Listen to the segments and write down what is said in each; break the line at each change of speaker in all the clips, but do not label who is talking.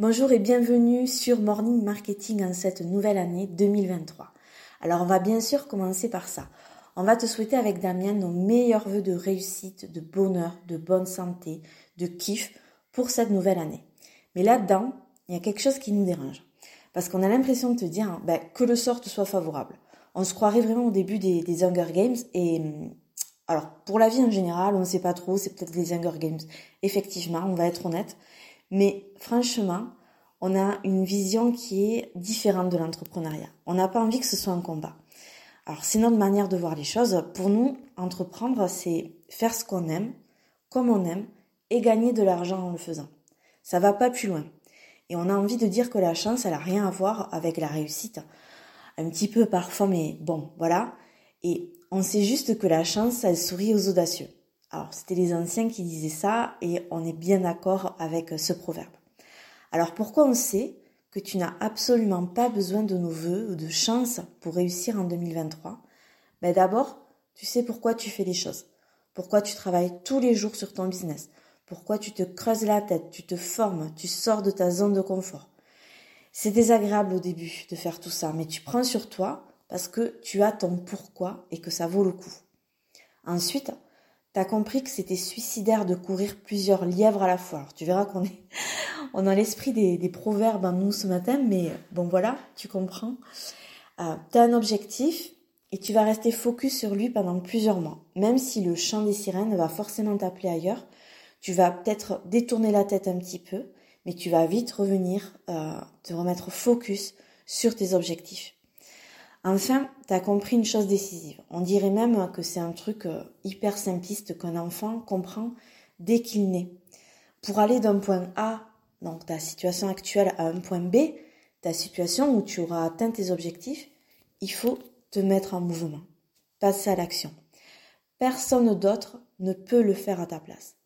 Bonjour et bienvenue sur Morning Marketing en cette nouvelle année 2023. Alors on va bien sûr commencer par ça. On va te souhaiter avec Damien nos meilleurs voeux de réussite, de bonheur, de bonne santé, de kiff pour cette nouvelle année. Mais là-dedans, il y a quelque chose qui nous dérange. Parce qu'on a l'impression de te dire ben, que le sort te soit favorable. On se croirait vraiment au début des, des Hunger Games et alors pour la vie en général, on ne sait pas trop, c'est peut-être les Hunger Games. Effectivement, on va être honnête. Mais franchement, on a une vision qui est différente de l'entrepreneuriat. On n'a pas envie que ce soit un combat. Alors c'est notre manière de voir les choses. Pour nous, entreprendre, c'est faire ce qu'on aime, comme on aime, et gagner de l'argent en le faisant. Ça va pas plus loin. Et on a envie de dire que la chance, elle a rien à voir avec la réussite. Un petit peu parfois, mais bon, voilà. Et on sait juste que la chance, elle sourit aux audacieux. Alors, c'était les anciens qui disaient ça et on est bien d'accord avec ce proverbe. Alors, pourquoi on sait que tu n'as absolument pas besoin de nos voeux ou de chance pour réussir en 2023 ben D'abord, tu sais pourquoi tu fais les choses. Pourquoi tu travailles tous les jours sur ton business? Pourquoi tu te creuses la tête, tu te formes, tu sors de ta zone de confort? C'est désagréable au début de faire tout ça, mais tu prends sur toi parce que tu as ton pourquoi et que ça vaut le coup. Ensuite, T'as compris que c'était suicidaire de courir plusieurs lièvres à la fois. Tu verras qu'on est, on a l'esprit des, proverbes en nous ce matin, mais bon voilà, tu comprends. Euh, tu as un objectif et tu vas rester focus sur lui pendant plusieurs mois. Même si le chant des sirènes va forcément t'appeler ailleurs, tu vas peut-être détourner la tête un petit peu, mais tu vas vite revenir, euh, te remettre focus sur tes objectifs. Enfin, tu as compris une chose décisive. On dirait même que c'est un truc euh, hyper simpliste qu'un enfant comprend dès qu'il naît. Pour aller d'un point A, donc ta situation actuelle, à un point B, ta situation où tu auras atteint tes objectifs, il faut te mettre en mouvement, passer à l'action. Personne d'autre ne peut le faire à ta place.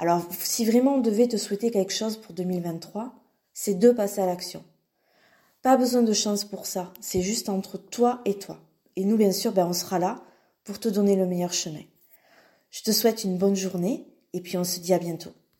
Alors, si vraiment on devait te souhaiter quelque chose pour 2023, c'est de passer à l'action. Pas besoin de chance pour ça, c'est juste entre toi et toi. Et nous, bien sûr, ben, on sera là pour te donner le meilleur chemin. Je te souhaite une bonne journée et puis on se dit à bientôt.